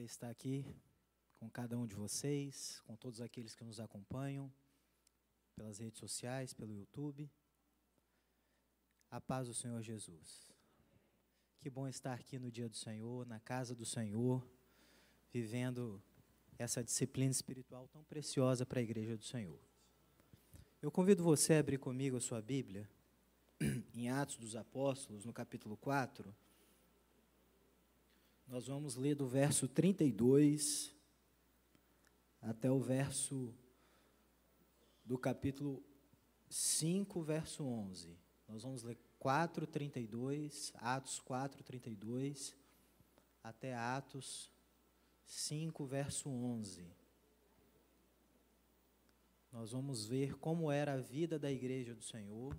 prazer estar aqui com cada um de vocês, com todos aqueles que nos acompanham pelas redes sociais, pelo YouTube. A paz do Senhor Jesus. Que bom estar aqui no dia do Senhor, na casa do Senhor, vivendo essa disciplina espiritual tão preciosa para a igreja do Senhor. Eu convido você a abrir comigo a sua Bíblia em Atos dos Apóstolos, no capítulo 4. Nós vamos ler do verso 32 até o verso do capítulo 5, verso 11. Nós vamos ler 4, 32, Atos 4, 32, até Atos 5, verso 11. Nós vamos ver como era a vida da igreja do Senhor,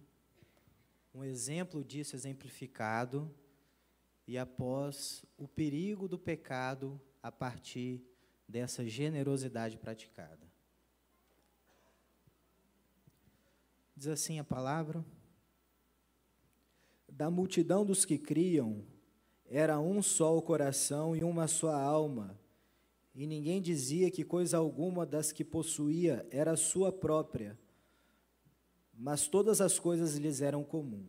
um exemplo disso exemplificado e após o perigo do pecado a partir dessa generosidade praticada. Diz assim a palavra: Da multidão dos que criam, era um só o coração e uma só alma, e ninguém dizia que coisa alguma das que possuía era sua própria, mas todas as coisas lhes eram comum.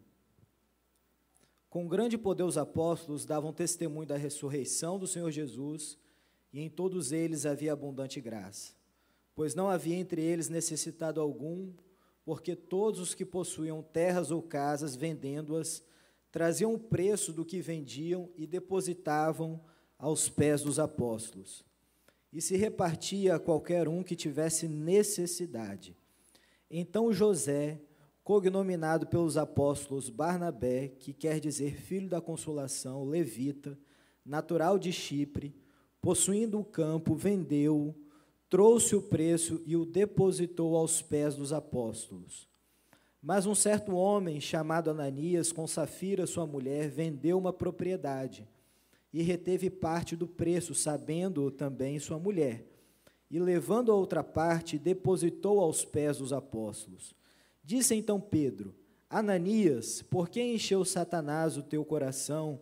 Com grande poder, os apóstolos davam testemunho da ressurreição do Senhor Jesus, e em todos eles havia abundante graça. Pois não havia entre eles necessitado algum, porque todos os que possuíam terras ou casas, vendendo-as, traziam o preço do que vendiam e depositavam aos pés dos apóstolos. E se repartia a qualquer um que tivesse necessidade. Então José, cognominado pelos apóstolos Barnabé, que quer dizer filho da consolação, levita, natural de Chipre, possuindo o campo, vendeu, trouxe o preço e o depositou aos pés dos apóstolos. Mas um certo homem, chamado Ananias, com Safira, sua mulher, vendeu uma propriedade e reteve parte do preço, sabendo-o também sua mulher. E levando a outra parte, depositou aos pés dos apóstolos. Disse então Pedro: Ananias, por que encheu Satanás o teu coração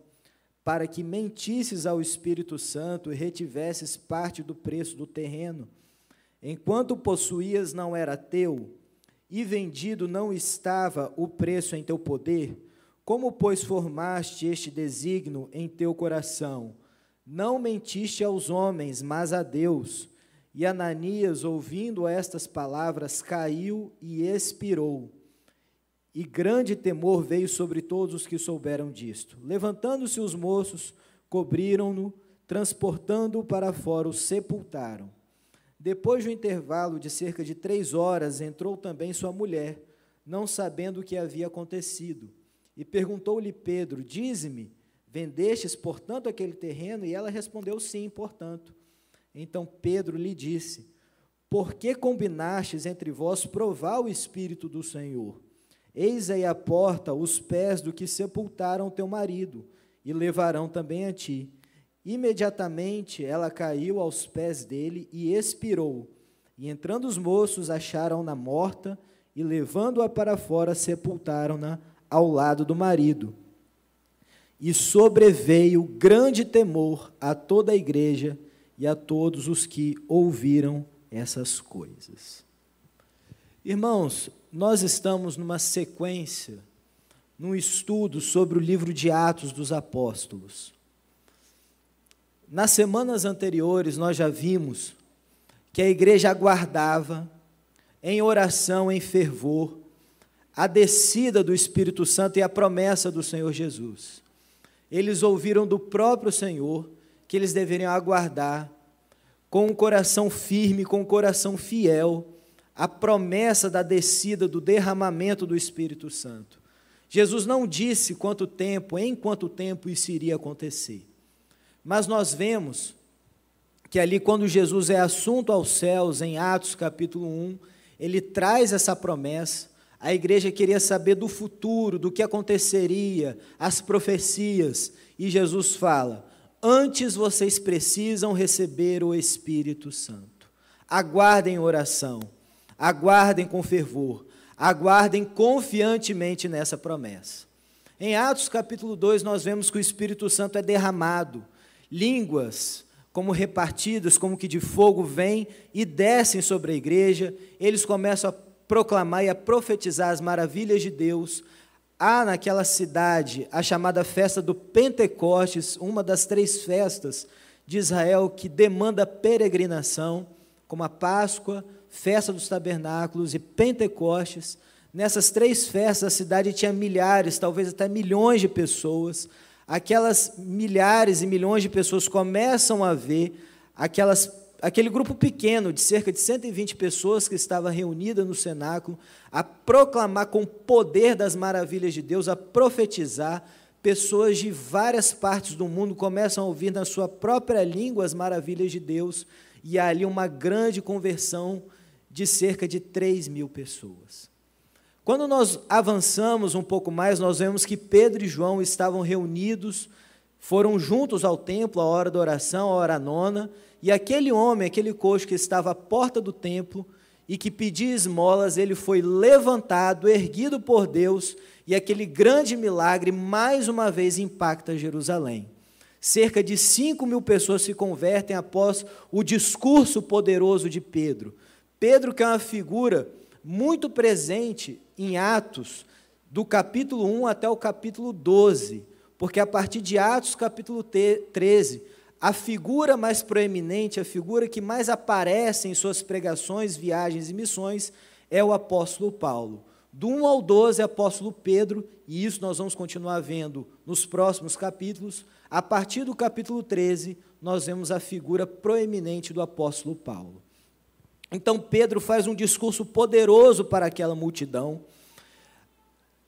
para que mentisses ao Espírito Santo e retivesses parte do preço do terreno? Enquanto possuías não era teu, e vendido não estava o preço em teu poder? Como, pois, formaste este desígnio em teu coração? Não mentiste aos homens, mas a Deus. E Ananias, ouvindo estas palavras, caiu e expirou. E grande temor veio sobre todos os que souberam disto. Levantando-se os moços, cobriram-no, transportando-o para fora, o sepultaram. Depois de um intervalo de cerca de três horas, entrou também sua mulher, não sabendo o que havia acontecido. E perguntou-lhe Pedro: Dize-me, vendestes, portanto, aquele terreno? E ela respondeu: Sim, portanto. Então Pedro lhe disse: Por que combinastes entre vós provar o Espírito do Senhor? Eis aí a porta os pés do que sepultaram teu marido, e levarão também a ti. Imediatamente ela caiu aos pés dele e expirou. E entrando os moços, acharam-na morta, e levando-a para fora, sepultaram-na ao lado do marido. E sobreveio grande temor a toda a igreja e a todos os que ouviram essas coisas. Irmãos, nós estamos numa sequência, num estudo sobre o livro de Atos dos Apóstolos. Nas semanas anteriores, nós já vimos que a igreja aguardava, em oração, em fervor, a descida do Espírito Santo e a promessa do Senhor Jesus. Eles ouviram do próprio Senhor que eles deveriam aguardar com um coração firme, com um coração fiel, a promessa da descida, do derramamento do Espírito Santo. Jesus não disse quanto tempo, em quanto tempo isso iria acontecer. Mas nós vemos que ali, quando Jesus é assunto aos céus, em Atos capítulo 1, ele traz essa promessa. A igreja queria saber do futuro, do que aconteceria, as profecias, e Jesus fala: Antes vocês precisam receber o Espírito Santo. Aguardem oração, aguardem com fervor, aguardem confiantemente nessa promessa. Em Atos capítulo 2, nós vemos que o Espírito Santo é derramado, línguas como repartidas, como que de fogo, vêm e descem sobre a igreja. Eles começam a proclamar e a profetizar as maravilhas de Deus. Há naquela cidade a chamada festa do Pentecostes, uma das três festas de Israel que demanda peregrinação, como a Páscoa, festa dos tabernáculos e Pentecostes. Nessas três festas, a cidade tinha milhares, talvez até milhões de pessoas aquelas milhares e milhões de pessoas começam a ver aquelas, aquele grupo pequeno, de cerca de 120 pessoas que estava reunida no cenáculo, a proclamar com o poder das maravilhas de Deus, a profetizar. Pessoas de várias partes do mundo começam a ouvir na sua própria língua as maravilhas de Deus, e há ali uma grande conversão de cerca de 3 mil pessoas. Quando nós avançamos um pouco mais, nós vemos que Pedro e João estavam reunidos, foram juntos ao templo, à hora da oração, à hora nona, e aquele homem, aquele coxo que estava à porta do templo e que pedia esmolas, ele foi levantado, erguido por Deus, e aquele grande milagre mais uma vez impacta Jerusalém. Cerca de 5 mil pessoas se convertem após o discurso poderoso de Pedro. Pedro, que é uma figura muito presente em Atos, do capítulo 1 até o capítulo 12, porque a partir de Atos, capítulo 13, a figura mais proeminente, a figura que mais aparece em suas pregações, viagens e missões, é o apóstolo Paulo. Do 1 ao 12, apóstolo Pedro, e isso nós vamos continuar vendo nos próximos capítulos. A partir do capítulo 13, nós vemos a figura proeminente do apóstolo Paulo. Então Pedro faz um discurso poderoso para aquela multidão.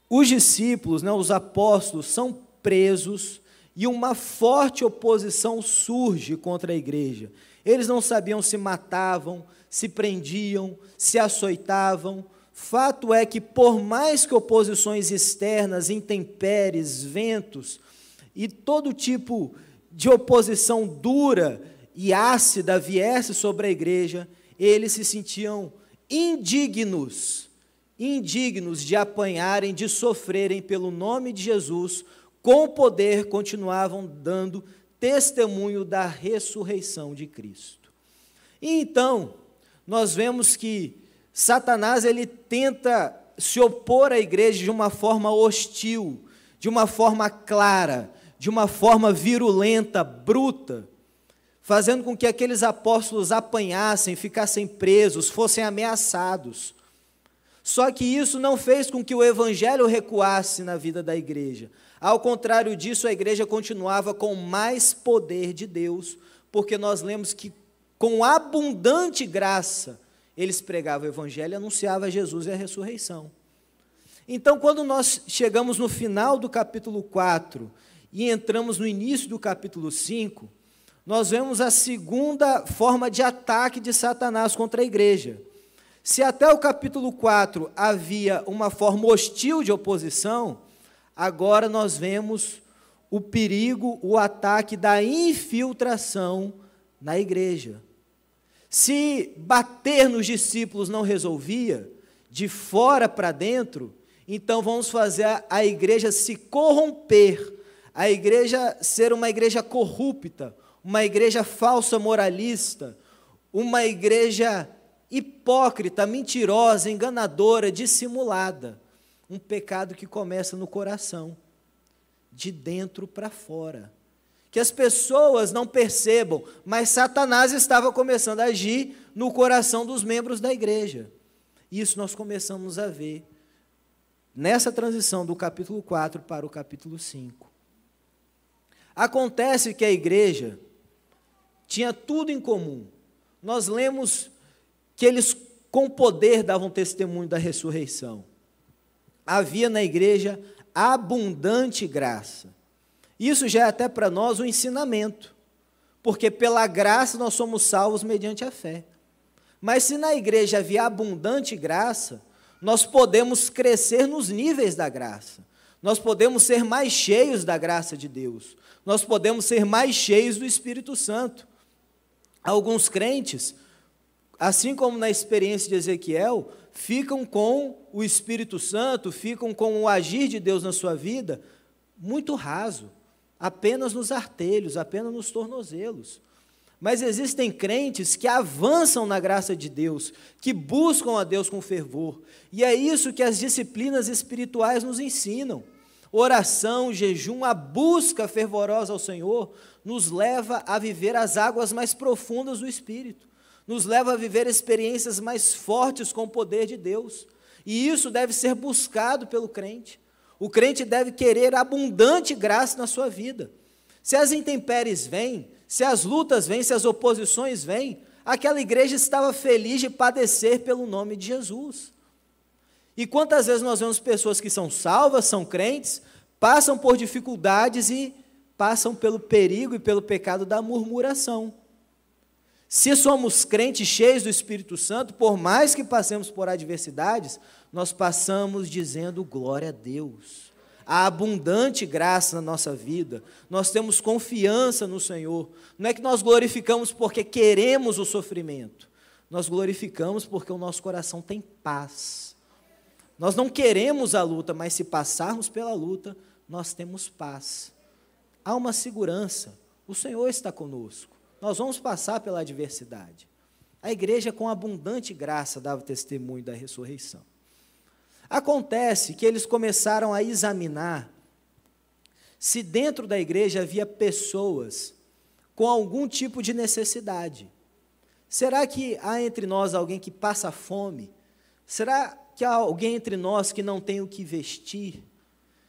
Os discípulos, né, os apóstolos, são presos e uma forte oposição surge contra a igreja. Eles não sabiam se matavam, se prendiam, se açoitavam. Fato é que, por mais que oposições externas, intempéries, ventos e todo tipo de oposição dura e ácida viesse sobre a igreja, eles se sentiam indignos, indignos de apanharem, de sofrerem pelo nome de Jesus, com poder continuavam dando testemunho da ressurreição de Cristo. E então, nós vemos que Satanás ele tenta se opor à igreja de uma forma hostil, de uma forma clara, de uma forma virulenta, bruta fazendo com que aqueles apóstolos apanhassem, ficassem presos, fossem ameaçados. Só que isso não fez com que o evangelho recuasse na vida da igreja. Ao contrário disso, a igreja continuava com mais poder de Deus, porque nós lemos que com abundante graça eles pregavam o evangelho e anunciavam Jesus e a ressurreição. Então, quando nós chegamos no final do capítulo 4 e entramos no início do capítulo 5, nós vemos a segunda forma de ataque de Satanás contra a igreja. Se até o capítulo 4 havia uma forma hostil de oposição, agora nós vemos o perigo, o ataque da infiltração na igreja. Se bater nos discípulos não resolvia, de fora para dentro, então vamos fazer a igreja se corromper, a igreja ser uma igreja corrupta, uma igreja falsa moralista, uma igreja hipócrita, mentirosa, enganadora, dissimulada. Um pecado que começa no coração, de dentro para fora. Que as pessoas não percebam, mas Satanás estava começando a agir no coração dos membros da igreja. Isso nós começamos a ver nessa transição do capítulo 4 para o capítulo 5. Acontece que a igreja tinha tudo em comum. Nós lemos que eles, com poder, davam testemunho da ressurreição. Havia na igreja abundante graça. Isso já é até para nós um ensinamento, porque pela graça nós somos salvos mediante a fé. Mas se na igreja havia abundante graça, nós podemos crescer nos níveis da graça. Nós podemos ser mais cheios da graça de Deus. Nós podemos ser mais cheios do Espírito Santo. Alguns crentes, assim como na experiência de Ezequiel, ficam com o Espírito Santo, ficam com o agir de Deus na sua vida muito raso, apenas nos artelhos, apenas nos tornozelos. Mas existem crentes que avançam na graça de Deus, que buscam a Deus com fervor. E é isso que as disciplinas espirituais nos ensinam. Oração, jejum, a busca fervorosa ao Senhor nos leva a viver as águas mais profundas do Espírito, nos leva a viver experiências mais fortes com o poder de Deus. E isso deve ser buscado pelo crente. O crente deve querer abundante graça na sua vida. Se as intempéries vêm, se as lutas vêm, se as oposições vêm, aquela igreja estava feliz de padecer pelo nome de Jesus. E quantas vezes nós vemos pessoas que são salvas, são crentes, passam por dificuldades e passam pelo perigo e pelo pecado da murmuração. Se somos crentes cheios do Espírito Santo, por mais que passemos por adversidades, nós passamos dizendo glória a Deus. A abundante graça na nossa vida, nós temos confiança no Senhor. Não é que nós glorificamos porque queremos o sofrimento, nós glorificamos porque o nosso coração tem paz. Nós não queremos a luta, mas se passarmos pela luta, nós temos paz. Há uma segurança. O Senhor está conosco. Nós vamos passar pela adversidade. A igreja, com abundante graça, dava testemunho da ressurreição. Acontece que eles começaram a examinar se dentro da igreja havia pessoas com algum tipo de necessidade. Será que há entre nós alguém que passa fome? Será que há alguém entre nós que não tem o que vestir?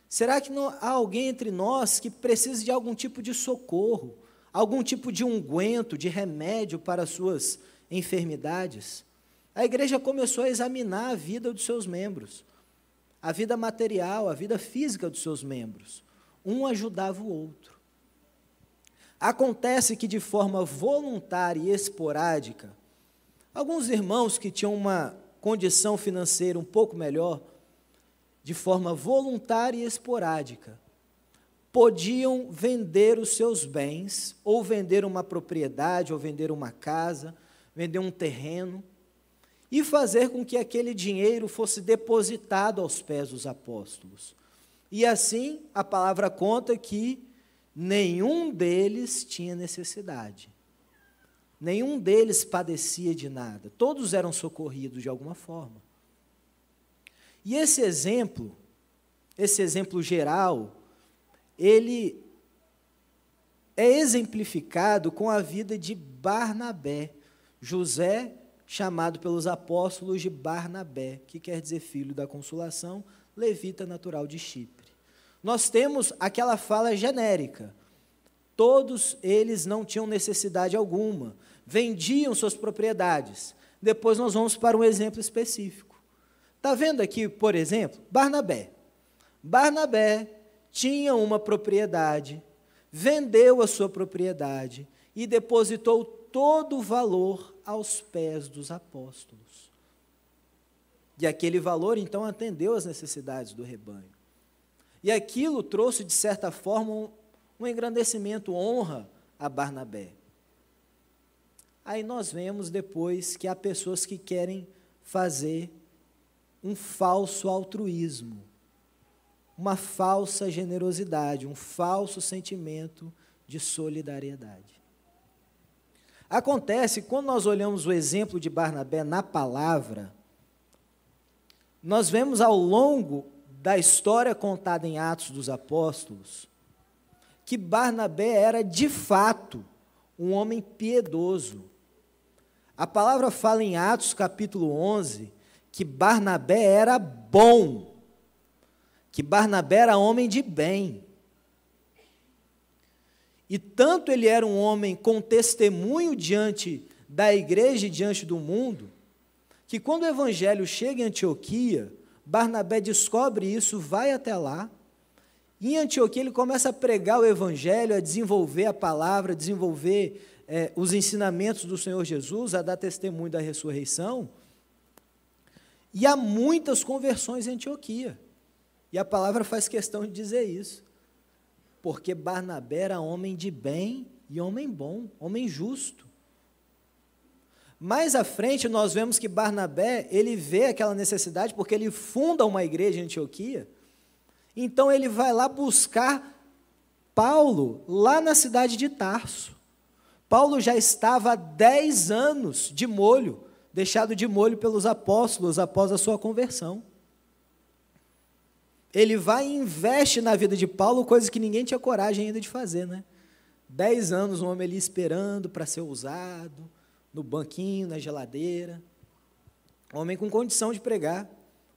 Será que há alguém entre nós que precisa de algum tipo de socorro, algum tipo de unguento, de remédio para suas enfermidades? A igreja começou a examinar a vida dos seus membros a vida material, a vida física dos seus membros. Um ajudava o outro. Acontece que, de forma voluntária e esporádica, alguns irmãos que tinham uma condição financeira um pouco melhor, de forma voluntária e esporádica, podiam vender os seus bens, ou vender uma propriedade, ou vender uma casa, vender um terreno, e fazer com que aquele dinheiro fosse depositado aos pés dos apóstolos. E assim, a palavra conta que nenhum deles tinha necessidade. Nenhum deles padecia de nada. Todos eram socorridos de alguma forma. E esse exemplo, esse exemplo geral, ele é exemplificado com a vida de Barnabé. José chamado pelos apóstolos de Barnabé, que quer dizer filho da consolação, levita natural de Chipre. Nós temos aquela fala genérica. Todos eles não tinham necessidade alguma, vendiam suas propriedades. Depois nós vamos para um exemplo específico. Está vendo aqui, por exemplo, Barnabé. Barnabé tinha uma propriedade, vendeu a sua propriedade e depositou todo o valor aos pés dos apóstolos. E aquele valor, então, atendeu às necessidades do rebanho. E aquilo trouxe, de certa forma, um, um engrandecimento, honra a Barnabé. Aí nós vemos depois que há pessoas que querem fazer um falso altruísmo, uma falsa generosidade, um falso sentimento de solidariedade. Acontece, quando nós olhamos o exemplo de Barnabé na palavra, nós vemos ao longo da história contada em Atos dos Apóstolos, que Barnabé era de fato um homem piedoso. A palavra fala em Atos capítulo 11 que Barnabé era bom, que Barnabé era homem de bem. E tanto ele era um homem com testemunho diante da igreja e diante do mundo, que quando o evangelho chega em Antioquia, Barnabé descobre isso, vai até lá, e em Antioquia ele começa a pregar o evangelho, a desenvolver a palavra, a desenvolver é, os ensinamentos do Senhor Jesus, a dar testemunho da ressurreição. E há muitas conversões em Antioquia. E a palavra faz questão de dizer isso porque Barnabé era homem de bem e homem bom, homem justo. Mais à frente nós vemos que Barnabé, ele vê aquela necessidade porque ele funda uma igreja em Antioquia. Então ele vai lá buscar Paulo lá na cidade de Tarso. Paulo já estava há 10 anos de molho, deixado de molho pelos apóstolos após a sua conversão. Ele vai e investe na vida de Paulo coisas que ninguém tinha coragem ainda de fazer, né? Dez anos um homem ali esperando para ser usado, no banquinho, na geladeira. Homem com condição de pregar,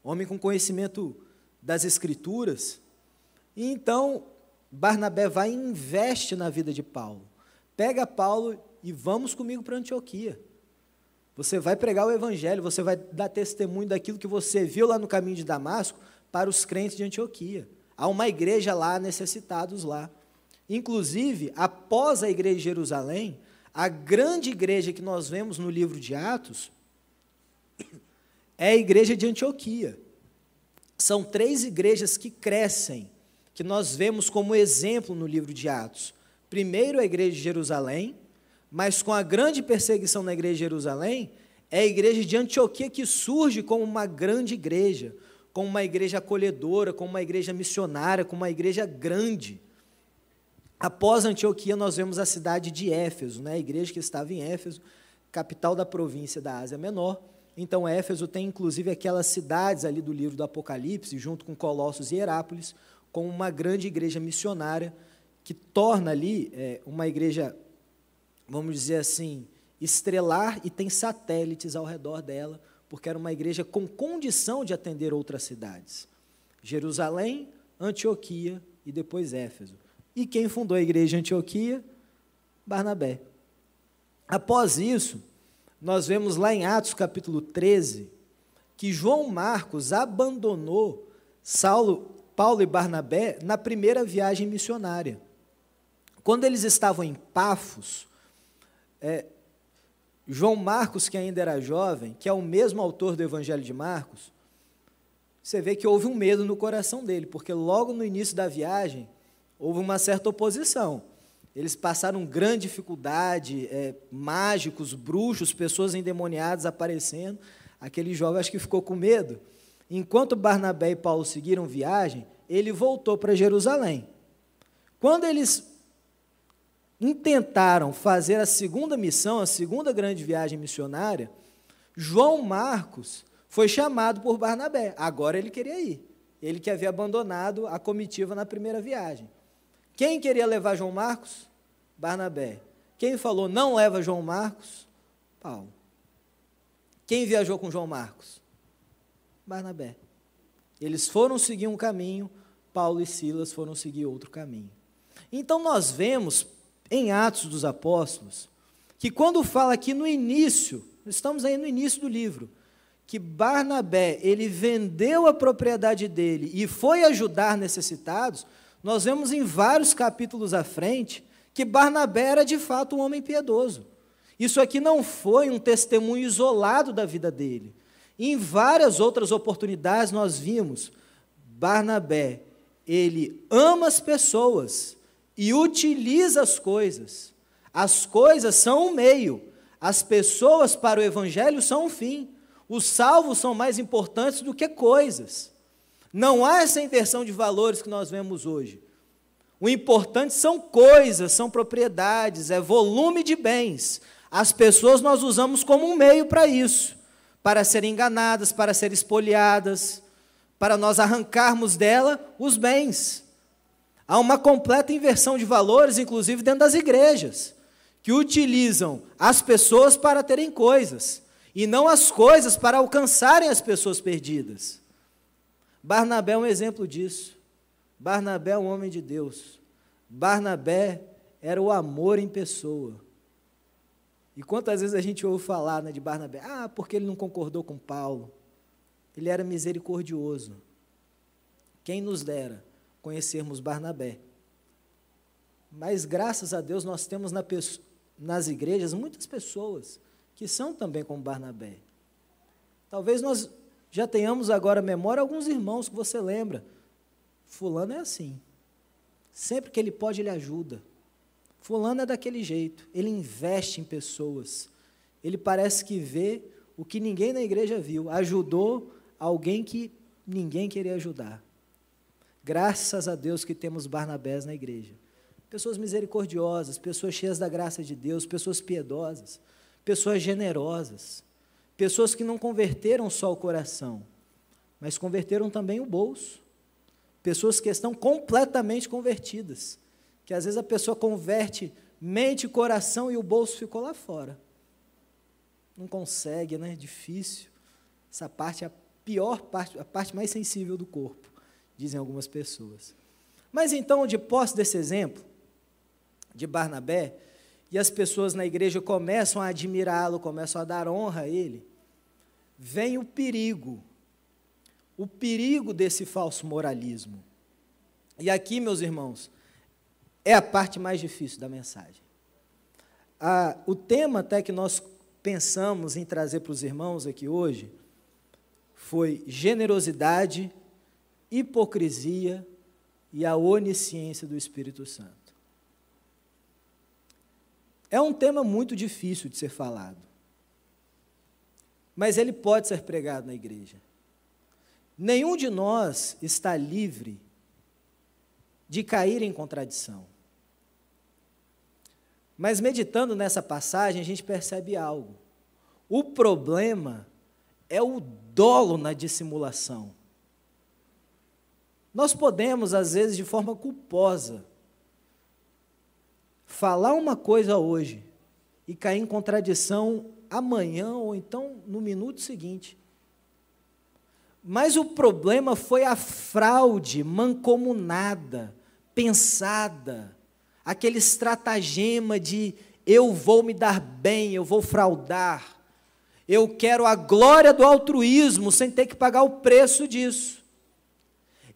homem com conhecimento das Escrituras. E então, Barnabé vai e investe na vida de Paulo. Pega Paulo e vamos comigo para Antioquia. Você vai pregar o Evangelho, você vai dar testemunho daquilo que você viu lá no caminho de Damasco para os crentes de Antioquia. Há uma igreja lá, necessitados lá. Inclusive, após a igreja de Jerusalém, a grande igreja que nós vemos no livro de Atos é a igreja de Antioquia. São três igrejas que crescem, que nós vemos como exemplo no livro de Atos. Primeiro, a igreja de Jerusalém, mas com a grande perseguição na igreja de Jerusalém, é a igreja de Antioquia que surge como uma grande igreja, como uma igreja acolhedora, como uma igreja missionária, como uma igreja grande. Após Antioquia, nós vemos a cidade de Éfeso, né? a igreja que estava em Éfeso, capital da província da Ásia Menor. Então, Éfeso tem inclusive aquelas cidades ali do livro do Apocalipse, junto com Colossos e Herápolis, como uma grande igreja missionária, que torna ali é, uma igreja, vamos dizer assim, estrelar e tem satélites ao redor dela, porque era uma igreja com condição de atender outras cidades. Jerusalém, Antioquia e depois Éfeso. E quem fundou a igreja de Antioquia? Barnabé. Após isso, nós vemos lá em Atos capítulo 13 que João Marcos abandonou Saulo, Paulo e Barnabé na primeira viagem missionária. Quando eles estavam em Pafos, é, João Marcos, que ainda era jovem, que é o mesmo autor do Evangelho de Marcos, você vê que houve um medo no coração dele, porque logo no início da viagem, houve uma certa oposição. Eles passaram grande dificuldade, é, mágicos, bruxos, pessoas endemoniadas aparecendo. Aquele jovem acho que ficou com medo. Enquanto Barnabé e Paulo seguiram viagem, ele voltou para Jerusalém. Quando eles intentaram fazer a segunda missão, a segunda grande viagem missionária, João Marcos foi chamado por Barnabé. Agora ele queria ir. Ele que havia abandonado a comitiva na primeira viagem. Quem queria levar João Marcos? Barnabé. Quem falou não leva João Marcos? Paulo. Quem viajou com João Marcos? Barnabé. Eles foram seguir um caminho, Paulo e Silas foram seguir outro caminho. Então nós vemos em Atos dos Apóstolos que quando fala aqui no início, estamos aí no início do livro, que Barnabé, ele vendeu a propriedade dele e foi ajudar necessitados, nós vemos em vários capítulos à frente que Barnabé era de fato um homem piedoso. Isso aqui não foi um testemunho isolado da vida dele. Em várias outras oportunidades nós vimos Barnabé, ele ama as pessoas e utiliza as coisas. As coisas são o meio, as pessoas para o evangelho são o fim. Os salvos são mais importantes do que coisas. Não há essa inversão de valores que nós vemos hoje. O importante são coisas, são propriedades, é volume de bens. As pessoas nós usamos como um meio para isso, para serem enganadas, para serem espoliadas, para nós arrancarmos dela os bens. Há uma completa inversão de valores, inclusive dentro das igrejas, que utilizam as pessoas para terem coisas, e não as coisas para alcançarem as pessoas perdidas. Barnabé é um exemplo disso. Barnabé é um homem de Deus. Barnabé era o amor em pessoa. E quantas vezes a gente ouve falar né, de Barnabé? Ah, porque ele não concordou com Paulo. Ele era misericordioso. Quem nos dera conhecermos Barnabé. Mas graças a Deus nós temos na, nas igrejas muitas pessoas que são também como Barnabé. Talvez nós já tenhamos agora memória alguns irmãos que você lembra. Fulano é assim. Sempre que ele pode, ele ajuda. Fulano é daquele jeito. Ele investe em pessoas. Ele parece que vê o que ninguém na igreja viu. Ajudou alguém que ninguém queria ajudar. Graças a Deus que temos Barnabés na igreja. Pessoas misericordiosas, pessoas cheias da graça de Deus, pessoas piedosas, pessoas generosas, pessoas que não converteram só o coração, mas converteram também o bolso. Pessoas que estão completamente convertidas, que às vezes a pessoa converte mente, coração e o bolso ficou lá fora. Não consegue, né? Difícil. Essa parte é a pior parte, a parte mais sensível do corpo, dizem algumas pessoas. Mas então, de posse desse exemplo de Barnabé, e as pessoas na igreja começam a admirá-lo, começam a dar honra a ele, vem o perigo, o perigo desse falso moralismo. E aqui, meus irmãos, é a parte mais difícil da mensagem. Ah, o tema até que nós pensamos em trazer para os irmãos aqui hoje foi generosidade, hipocrisia e a onisciência do Espírito Santo. É um tema muito difícil de ser falado, mas ele pode ser pregado na igreja. Nenhum de nós está livre de cair em contradição. Mas meditando nessa passagem, a gente percebe algo. O problema é o dolo na dissimulação. Nós podemos, às vezes, de forma culposa, falar uma coisa hoje e cair em contradição amanhã ou então no minuto seguinte. Mas o problema foi a fraude mancomunada, pensada, aquele estratagema de eu vou me dar bem, eu vou fraudar, eu quero a glória do altruísmo sem ter que pagar o preço disso.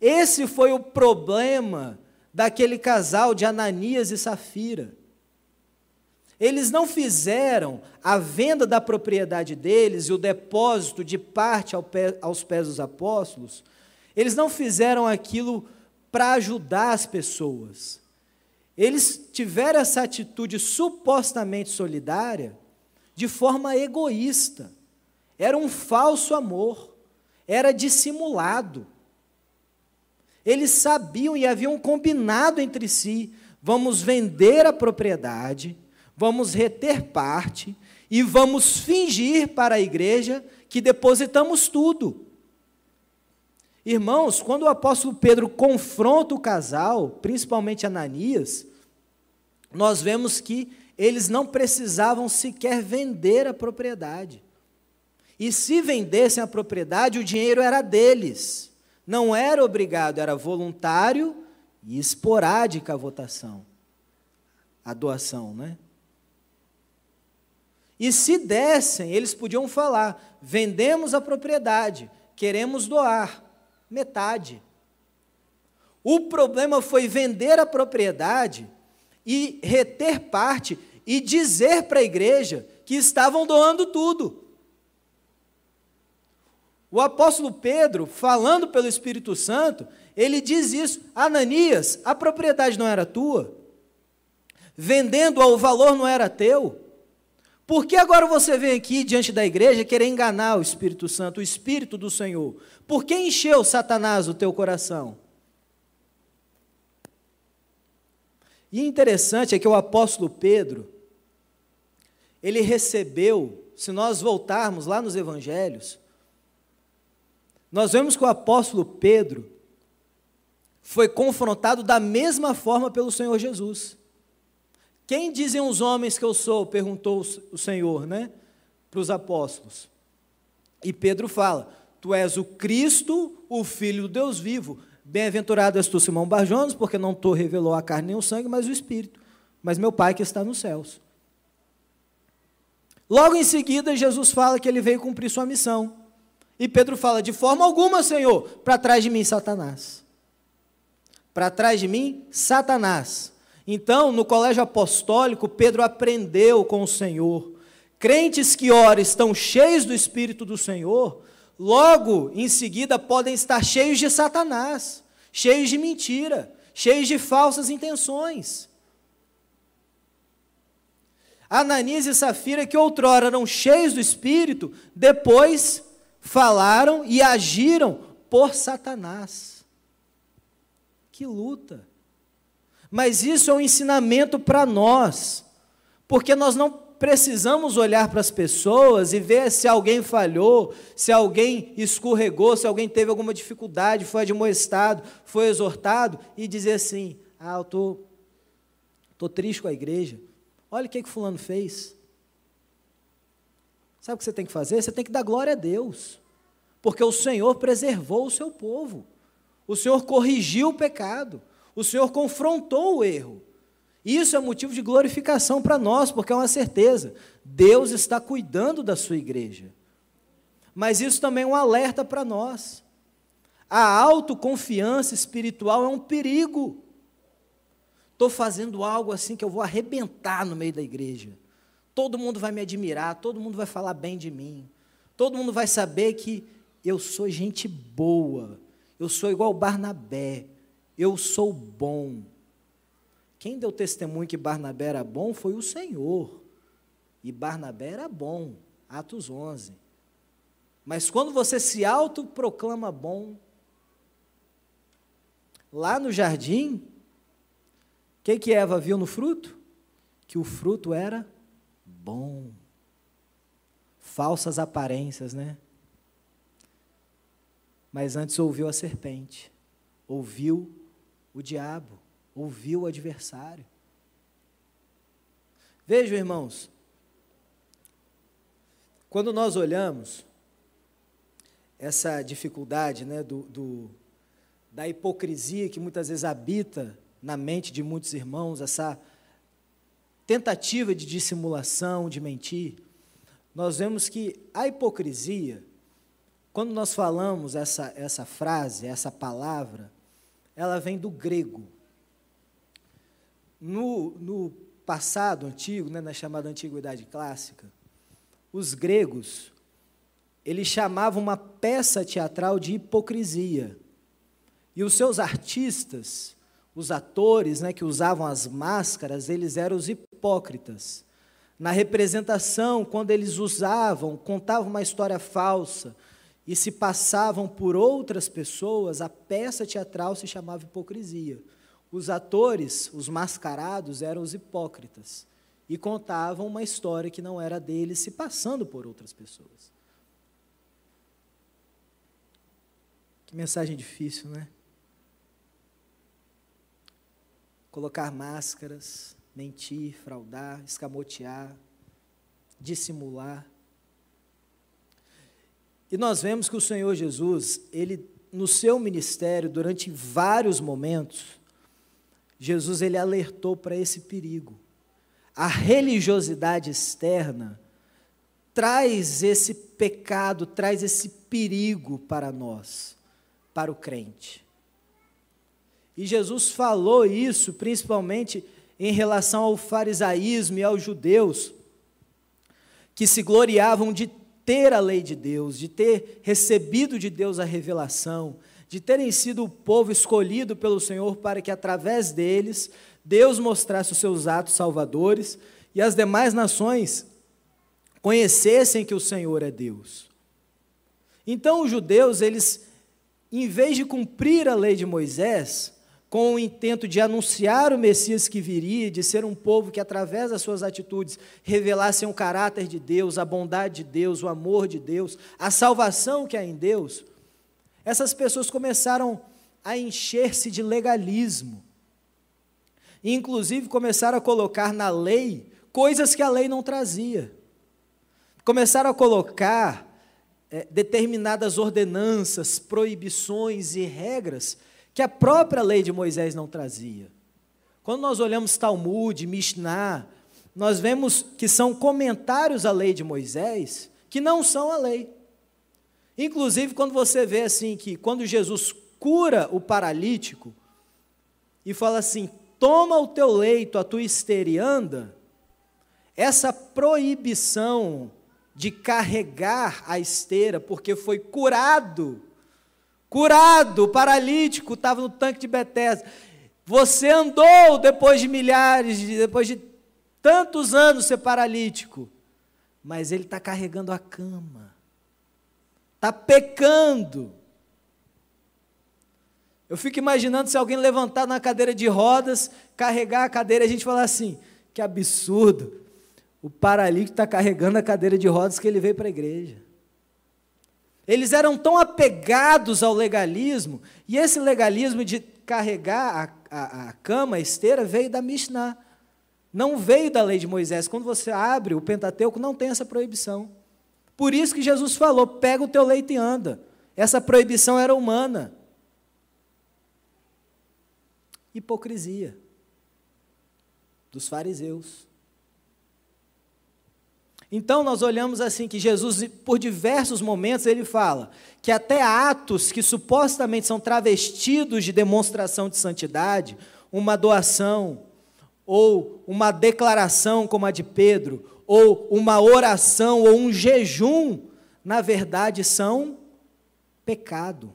Esse foi o problema daquele casal de Ananias e Safira. Eles não fizeram a venda da propriedade deles e o depósito de parte aos pés dos apóstolos, eles não fizeram aquilo para ajudar as pessoas. Eles tiveram essa atitude supostamente solidária de forma egoísta. Era um falso amor, era dissimulado. Eles sabiam e haviam combinado entre si: vamos vender a propriedade, vamos reter parte e vamos fingir para a igreja que depositamos tudo. Irmãos, quando o apóstolo Pedro confronta o casal, principalmente Ananias, nós vemos que eles não precisavam sequer vender a propriedade. E se vendessem a propriedade, o dinheiro era deles. Não era obrigado, era voluntário e esporádica a votação. A doação, né? E se dessem, eles podiam falar: vendemos a propriedade, queremos doar metade. O problema foi vender a propriedade e reter parte e dizer para a igreja que estavam doando tudo. O apóstolo Pedro, falando pelo Espírito Santo, ele diz isso: Ananias, a propriedade não era tua, vendendo-a, o valor não era teu. Por que agora você vem aqui diante da igreja querer enganar o Espírito Santo, o Espírito do Senhor? Por que encheu Satanás o teu coração? E interessante é que o apóstolo Pedro, ele recebeu, se nós voltarmos lá nos evangelhos, nós vemos que o apóstolo Pedro foi confrontado da mesma forma pelo Senhor Jesus. Quem dizem os homens que eu sou? perguntou o Senhor, né? Para os apóstolos. E Pedro fala: Tu és o Cristo, o Filho do Deus vivo. Bem-aventurado és tu, Simão Barjones, porque não tu revelou a carne nem o sangue, mas o Espírito. Mas meu Pai que está nos céus. Logo em seguida, Jesus fala que ele veio cumprir sua missão. E Pedro fala: De forma alguma, Senhor, para trás de mim, Satanás. Para trás de mim, Satanás. Então, no colégio apostólico, Pedro aprendeu com o Senhor. Crentes que ora estão cheios do Espírito do Senhor, logo em seguida podem estar cheios de Satanás, cheios de mentira, cheios de falsas intenções. Ananias e Safira, que outrora eram cheios do Espírito, depois falaram e agiram por Satanás. Que luta! Mas isso é um ensinamento para nós, porque nós não precisamos olhar para as pessoas e ver se alguém falhou, se alguém escorregou, se alguém teve alguma dificuldade, foi admoestado, foi exortado, e dizer assim: ah, eu estou tô, tô triste com a igreja. Olha o que, que Fulano fez. Sabe o que você tem que fazer? Você tem que dar glória a Deus, porque o Senhor preservou o seu povo, o Senhor corrigiu o pecado, o Senhor confrontou o erro. Isso é motivo de glorificação para nós, porque é uma certeza: Deus está cuidando da sua igreja. Mas isso também é um alerta para nós. A autoconfiança espiritual é um perigo. Estou fazendo algo assim que eu vou arrebentar no meio da igreja. Todo mundo vai me admirar, todo mundo vai falar bem de mim. Todo mundo vai saber que eu sou gente boa. Eu sou igual Barnabé. Eu sou bom. Quem deu testemunho que Barnabé era bom foi o Senhor. E Barnabé era bom. Atos 11. Mas quando você se autoproclama bom, lá no jardim, o que, que Eva viu no fruto? Que o fruto era bom. Falsas aparências, né? Mas antes ouviu a serpente, ouviu o diabo ouviu o adversário. Vejam, irmãos, quando nós olhamos essa dificuldade né, do, do, da hipocrisia que muitas vezes habita na mente de muitos irmãos, essa tentativa de dissimulação, de mentir, nós vemos que a hipocrisia, quando nós falamos essa, essa frase, essa palavra, ela vem do grego. No, no passado antigo, né, na chamada Antiguidade Clássica, os gregos, eles chamavam uma peça teatral de hipocrisia. E os seus artistas, os atores né, que usavam as máscaras, eles eram os hipócritas. Na representação, quando eles usavam, contavam uma história falsa e se passavam por outras pessoas, a peça teatral se chamava hipocrisia. Os atores, os mascarados, eram os hipócritas e contavam uma história que não era deles, se passando por outras pessoas. Que mensagem difícil, né? Colocar máscaras, mentir, fraudar, escamotear, dissimular. E nós vemos que o Senhor Jesus, ele no seu ministério, durante vários momentos, Jesus ele alertou para esse perigo. A religiosidade externa traz esse pecado, traz esse perigo para nós, para o crente. E Jesus falou isso principalmente em relação ao farisaísmo e aos judeus, que se gloriavam de ter a lei de Deus, de ter recebido de Deus a revelação, de terem sido o povo escolhido pelo Senhor para que através deles Deus mostrasse os seus atos salvadores e as demais nações conhecessem que o Senhor é Deus. Então os judeus, eles em vez de cumprir a lei de Moisés, com o intento de anunciar o Messias que viria, de ser um povo que, através das suas atitudes, revelassem o caráter de Deus, a bondade de Deus, o amor de Deus, a salvação que há em Deus, essas pessoas começaram a encher-se de legalismo. Inclusive, começaram a colocar na lei coisas que a lei não trazia. Começaram a colocar é, determinadas ordenanças, proibições e regras que a própria lei de Moisés não trazia. Quando nós olhamos Talmud, Mishnah, nós vemos que são comentários à lei de Moisés que não são a lei. Inclusive, quando você vê assim que quando Jesus cura o paralítico e fala assim: toma o teu leito, a tua esteira e anda, essa proibição de carregar a esteira, porque foi curado, curado, paralítico estava no tanque de Betesda. Você andou depois de milhares, depois de tantos anos ser paralítico, mas ele está carregando a cama está pecando. Eu fico imaginando se alguém levantar na cadeira de rodas, carregar a cadeira, e a gente falar assim: que absurdo, o paralítico está carregando a cadeira de rodas que ele veio para a igreja. Eles eram tão apegados ao legalismo, e esse legalismo de carregar a, a, a cama, a esteira, veio da Mishnah. Não veio da lei de Moisés. Quando você abre o Pentateuco, não tem essa proibição. Por isso que Jesus falou: pega o teu leite e anda. Essa proibição era humana. hipocrisia dos fariseus. Então nós olhamos assim que Jesus, por diversos momentos, ele fala que até atos que supostamente são travestidos de demonstração de santidade, uma doação, ou uma declaração como a de Pedro, ou uma oração, ou um jejum, na verdade são pecado.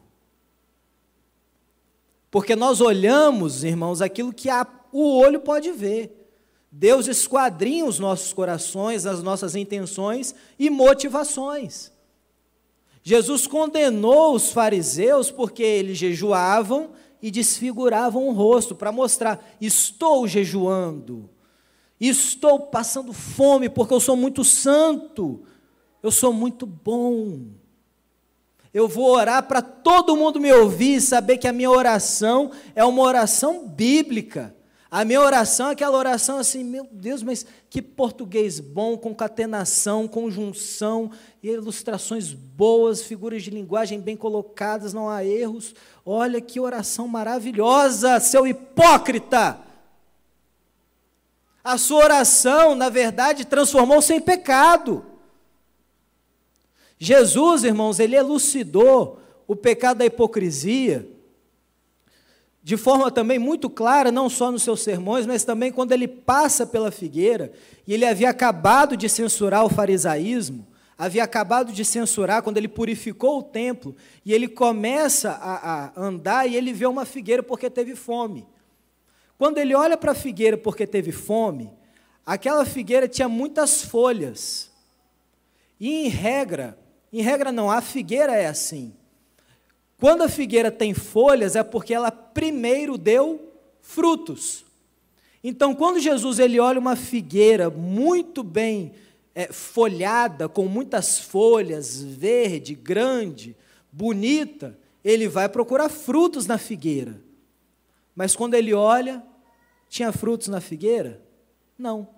Porque nós olhamos, irmãos, aquilo que a, o olho pode ver. Deus esquadrinha os nossos corações, as nossas intenções e motivações. Jesus condenou os fariseus porque eles jejuavam e desfiguravam o rosto para mostrar: estou jejuando, estou passando fome porque eu sou muito santo, eu sou muito bom. Eu vou orar para todo mundo me ouvir e saber que a minha oração é uma oração bíblica. A minha oração é aquela oração assim, meu Deus, mas que português bom, concatenação, conjunção, ilustrações boas, figuras de linguagem bem colocadas, não há erros. Olha que oração maravilhosa, seu hipócrita! A sua oração, na verdade, transformou-se em pecado. Jesus, irmãos, ele elucidou o pecado da hipocrisia de forma também muito clara, não só nos seus sermões, mas também quando ele passa pela figueira, e ele havia acabado de censurar o farisaísmo, havia acabado de censurar quando ele purificou o templo, e ele começa a, a andar e ele vê uma figueira porque teve fome. Quando ele olha para a figueira porque teve fome, aquela figueira tinha muitas folhas. E em regra, em regra, não, a figueira é assim. Quando a figueira tem folhas, é porque ela primeiro deu frutos. Então, quando Jesus ele olha uma figueira muito bem é, folhada, com muitas folhas, verde, grande, bonita, ele vai procurar frutos na figueira. Mas quando ele olha, tinha frutos na figueira? Não.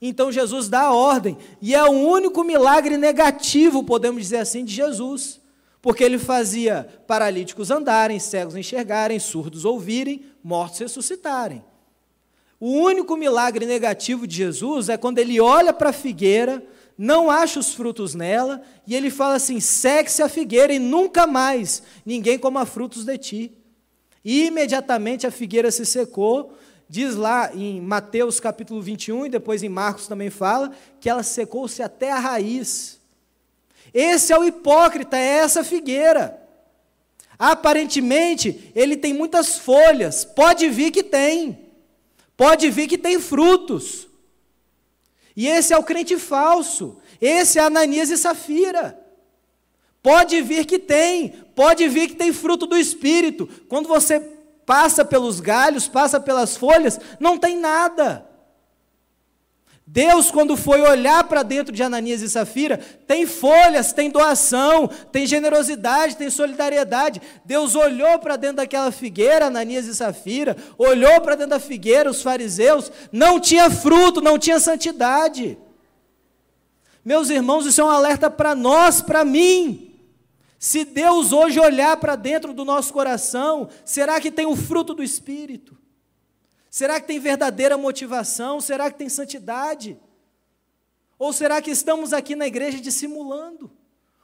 Então Jesus dá a ordem, e é o único milagre negativo, podemos dizer assim, de Jesus. Porque ele fazia paralíticos andarem, cegos enxergarem, surdos ouvirem, mortos ressuscitarem. O único milagre negativo de Jesus é quando ele olha para a figueira, não acha os frutos nela, e ele fala assim: segue-se a figueira e nunca mais ninguém coma frutos de ti. E imediatamente a figueira se secou, Diz lá em Mateus capítulo 21 e depois em Marcos também fala que ela secou-se até a raiz. Esse é o hipócrita, é essa figueira. Aparentemente, ele tem muitas folhas, pode vir que tem. Pode vir que tem frutos. E esse é o crente falso. Esse é Ananias e Safira. Pode vir que tem, pode vir que tem fruto do Espírito. Quando você passa pelos galhos, passa pelas folhas, não tem nada. Deus, quando foi olhar para dentro de Ananias e Safira, tem folhas, tem doação, tem generosidade, tem solidariedade. Deus olhou para dentro daquela figueira, Ananias e Safira, olhou para dentro da figueira, os fariseus, não tinha fruto, não tinha santidade. Meus irmãos, isso é um alerta para nós, para mim. Se Deus hoje olhar para dentro do nosso coração, será que tem o fruto do Espírito? Será que tem verdadeira motivação? Será que tem santidade? Ou será que estamos aqui na igreja dissimulando,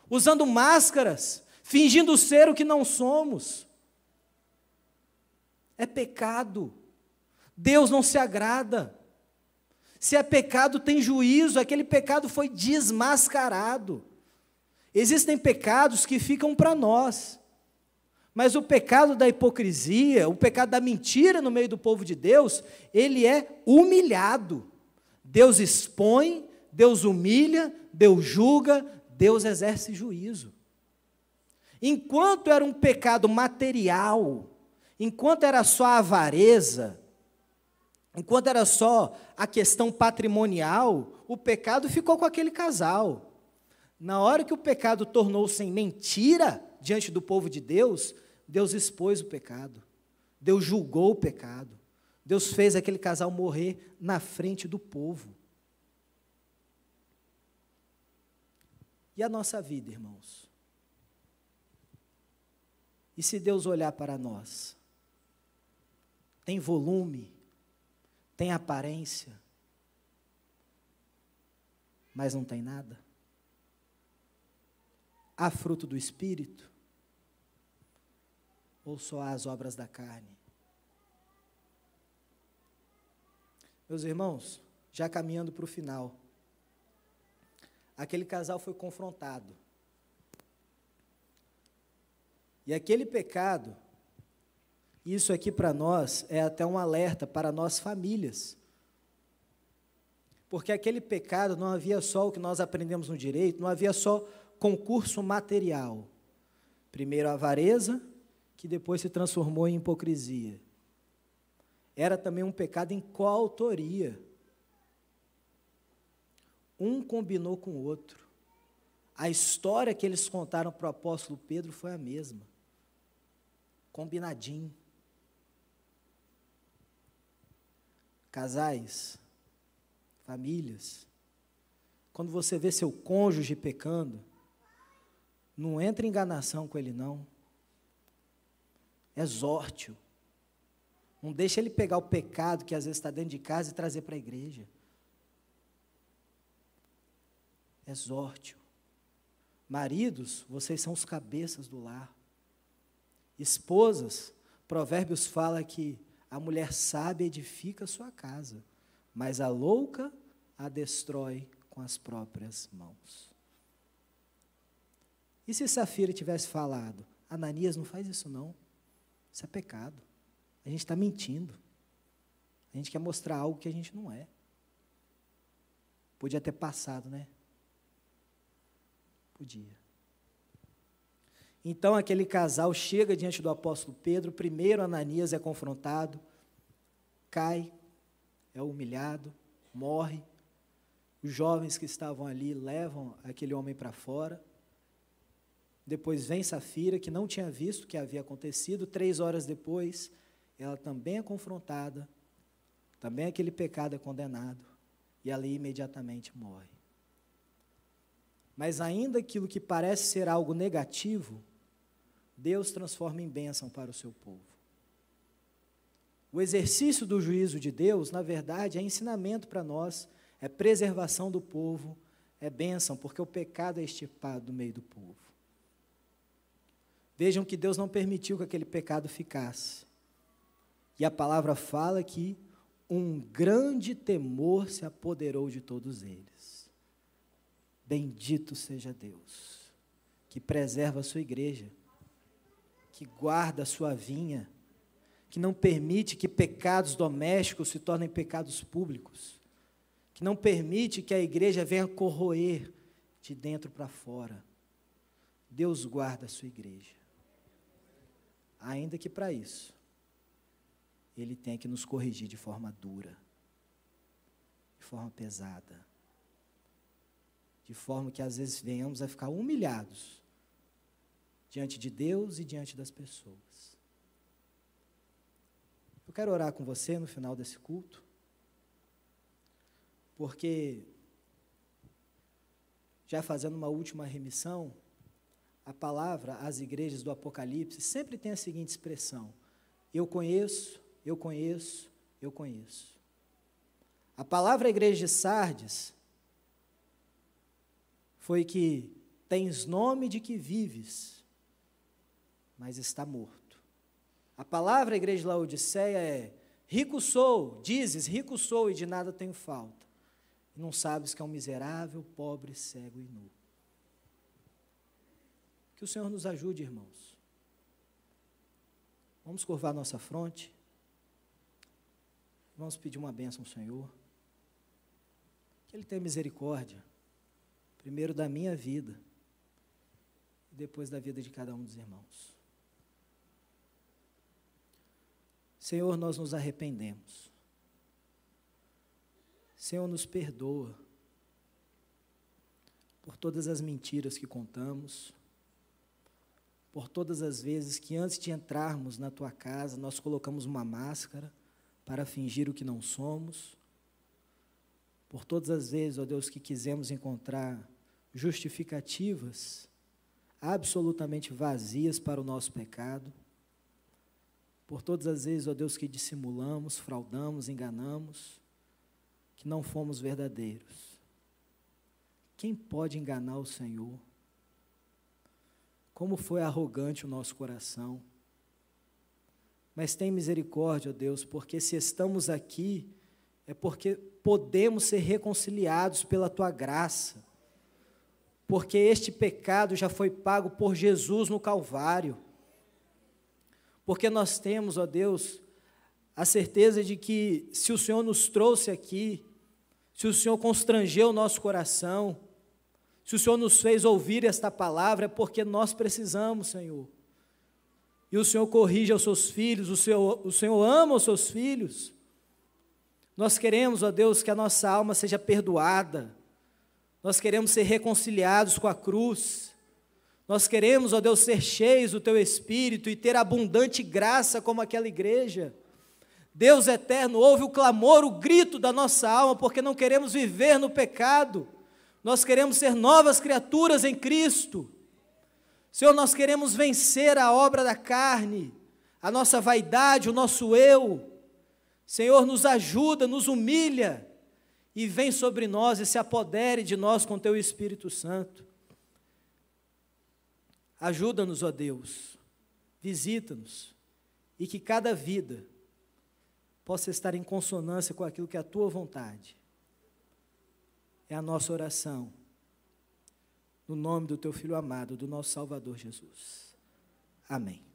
usando máscaras, fingindo ser o que não somos? É pecado. Deus não se agrada. Se é pecado, tem juízo, aquele pecado foi desmascarado. Existem pecados que ficam para nós. Mas o pecado da hipocrisia, o pecado da mentira no meio do povo de Deus, ele é humilhado. Deus expõe, Deus humilha, Deus julga, Deus exerce juízo. Enquanto era um pecado material, enquanto era só a avareza, enquanto era só a questão patrimonial, o pecado ficou com aquele casal. Na hora que o pecado tornou-se em mentira diante do povo de Deus, Deus expôs o pecado. Deus julgou o pecado. Deus fez aquele casal morrer na frente do povo. E a nossa vida, irmãos? E se Deus olhar para nós? Tem volume, tem aparência, mas não tem nada? Há fruto do Espírito? Ou só há as obras da carne? Meus irmãos, já caminhando para o final, aquele casal foi confrontado. E aquele pecado, isso aqui para nós é até um alerta para nós famílias. Porque aquele pecado não havia só o que nós aprendemos no direito, não havia só concurso material. Primeiro a avareza, que depois se transformou em hipocrisia. Era também um pecado em coautoria. Um combinou com o outro. A história que eles contaram para o apóstolo Pedro foi a mesma. Combinadinho. Casais, famílias, quando você vê seu cônjuge pecando, não entra em enganação com ele, não. Exorte-o. Não deixa ele pegar o pecado que às vezes está dentro de casa e trazer para a igreja. Exorte-o. Maridos, vocês são os cabeças do lar. Esposas, Provérbios fala que a mulher sábia edifica a sua casa, mas a louca a destrói com as próprias mãos. E se Safira tivesse falado, Ananias, não faz isso não, isso é pecado, a gente está mentindo, a gente quer mostrar algo que a gente não é. Podia ter passado, né? Podia. Então aquele casal chega diante do apóstolo Pedro, primeiro Ananias é confrontado, cai, é humilhado, morre. Os jovens que estavam ali levam aquele homem para fora. Depois vem Safira, que não tinha visto o que havia acontecido. Três horas depois, ela também é confrontada, também aquele pecado é condenado, e ali imediatamente morre. Mas ainda aquilo que parece ser algo negativo, Deus transforma em bênção para o seu povo. O exercício do juízo de Deus, na verdade, é ensinamento para nós, é preservação do povo, é bênção, porque o pecado é extirpado do meio do povo. Vejam que Deus não permitiu que aquele pecado ficasse. E a palavra fala que um grande temor se apoderou de todos eles. Bendito seja Deus, que preserva a sua igreja, que guarda a sua vinha, que não permite que pecados domésticos se tornem pecados públicos, que não permite que a igreja venha corroer de dentro para fora. Deus guarda a sua igreja. Ainda que para isso, Ele tem que nos corrigir de forma dura, de forma pesada, de forma que às vezes venhamos a ficar humilhados diante de Deus e diante das pessoas. Eu quero orar com você no final desse culto, porque, já fazendo uma última remissão, a palavra às igrejas do Apocalipse sempre tem a seguinte expressão: eu conheço, eu conheço, eu conheço. A palavra à igreja de Sardes foi que tens nome de que vives, mas está morto. A palavra à igreja de Laodiceia é: rico sou, dizes, rico sou e de nada tenho falta. Não sabes que é um miserável, pobre, cego e nu. Que o Senhor nos ajude, irmãos. Vamos curvar nossa fronte. Vamos pedir uma bênção ao Senhor. Que Ele tenha misericórdia, primeiro da minha vida, e depois da vida de cada um dos irmãos. Senhor, nós nos arrependemos. Senhor, nos perdoa por todas as mentiras que contamos, por todas as vezes que antes de entrarmos na tua casa nós colocamos uma máscara para fingir o que não somos, por todas as vezes, ó Deus, que quisemos encontrar justificativas absolutamente vazias para o nosso pecado, por todas as vezes, ó Deus, que dissimulamos, fraudamos, enganamos, que não fomos verdadeiros. Quem pode enganar o Senhor? Como foi arrogante o nosso coração. Mas tem misericórdia, ó Deus, porque se estamos aqui, é porque podemos ser reconciliados pela tua graça porque este pecado já foi pago por Jesus no Calvário. Porque nós temos, ó Deus, a certeza de que se o Senhor nos trouxe aqui, se o Senhor constrangeu o nosso coração, se o Senhor nos fez ouvir esta palavra, é porque nós precisamos, Senhor. E o Senhor corrige aos seus filhos, o Senhor, o Senhor ama os seus filhos. Nós queremos, ó Deus, que a nossa alma seja perdoada, nós queremos ser reconciliados com a cruz. Nós queremos, ó Deus, ser cheios do teu espírito e ter abundante graça como aquela igreja. Deus eterno, ouve o clamor, o grito da nossa alma, porque não queremos viver no pecado. Nós queremos ser novas criaturas em Cristo. Senhor, nós queremos vencer a obra da carne, a nossa vaidade, o nosso eu. Senhor, nos ajuda, nos humilha e vem sobre nós e se apodere de nós com teu Espírito Santo. Ajuda-nos, ó Deus, visita-nos e que cada vida possa estar em consonância com aquilo que é a tua vontade. É a nossa oração, no nome do teu Filho amado, do nosso Salvador Jesus. Amém.